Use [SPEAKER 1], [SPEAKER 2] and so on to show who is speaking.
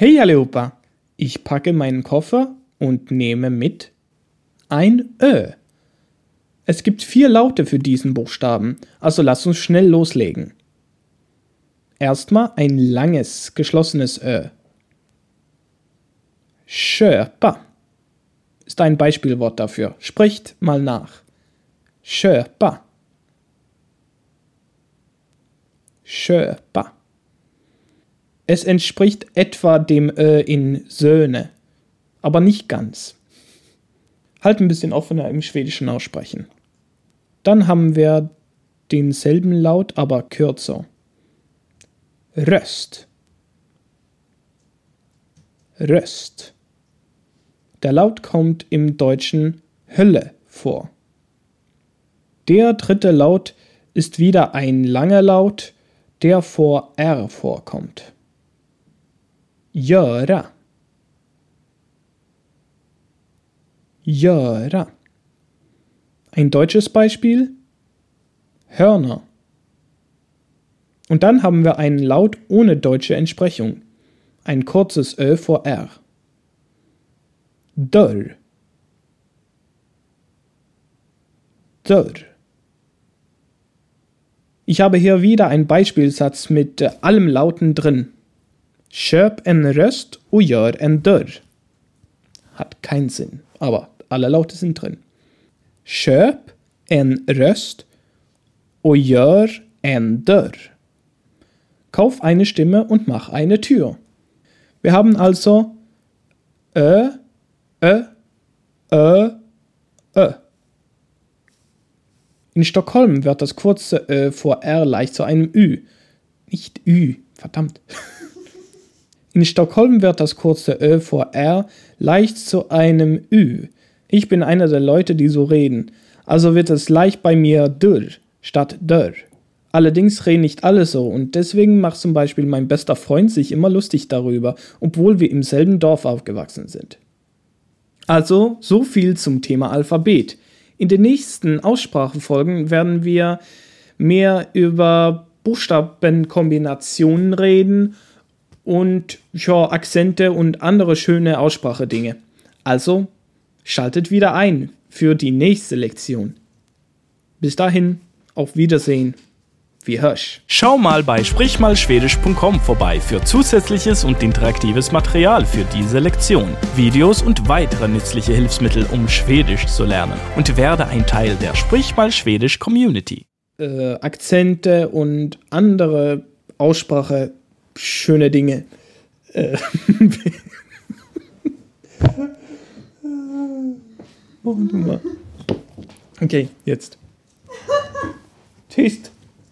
[SPEAKER 1] Hey Aleopa, ich packe meinen Koffer und nehme mit ein Ö. Es gibt vier Laute für diesen Buchstaben, also lass uns schnell loslegen. Erstmal ein langes, geschlossenes Ö. Köpa ist ein Beispielwort dafür. Spricht mal nach. Köpa. Köpa. Es entspricht etwa dem Ö in Söhne, aber nicht ganz. Halt ein bisschen offener im Schwedischen aussprechen. Dann haben wir denselben Laut, aber kürzer. Röst. Röst. Der Laut kommt im Deutschen Hölle vor. Der dritte Laut ist wieder ein langer Laut, der vor R vorkommt. Göra. Göra. Ein deutsches Beispiel? Hörner. Und dann haben wir einen Laut ohne deutsche Entsprechung. Ein kurzes Ö vor R. Dörr. Dörr. Ich habe hier wieder einen Beispielsatz mit äh, allem Lauten drin. Köp en röst och gör en dörr. Hat keinen Sinn, aber alle Laute sind drin. Köp en röst och gör en dörr. Kauf eine Stimme und mach eine Tür. Wir haben also Ö, Ö, Ö, Ö. In Stockholm wird das kurze Ö vor R leicht zu einem Ü. Nicht Ü, verdammt. In Stockholm wird das kurze Ö vor R leicht zu einem Ü. Ich bin einer der Leute, die so reden. Also wird es leicht bei mir dürr statt dörr. Allerdings reden nicht alle so und deswegen macht zum Beispiel mein bester Freund sich immer lustig darüber, obwohl wir im selben Dorf aufgewachsen sind. Also, so viel zum Thema Alphabet. In den nächsten Aussprachefolgen werden wir mehr über Buchstabenkombinationen reden und ja, Akzente und andere schöne Aussprachedinge. Also schaltet wieder ein für die nächste Lektion. Bis dahin, auf Wiedersehen. Wie hörsch.
[SPEAKER 2] Schau mal bei sprichmalschwedisch.com vorbei für zusätzliches und interaktives Material für diese Lektion, Videos und weitere nützliche Hilfsmittel, um Schwedisch zu lernen und werde ein Teil der Sprichmal Schwedisch Community.
[SPEAKER 1] Äh, Akzente und andere Aussprache schöne Dinge. Äh. oh, okay, jetzt. Tschüss.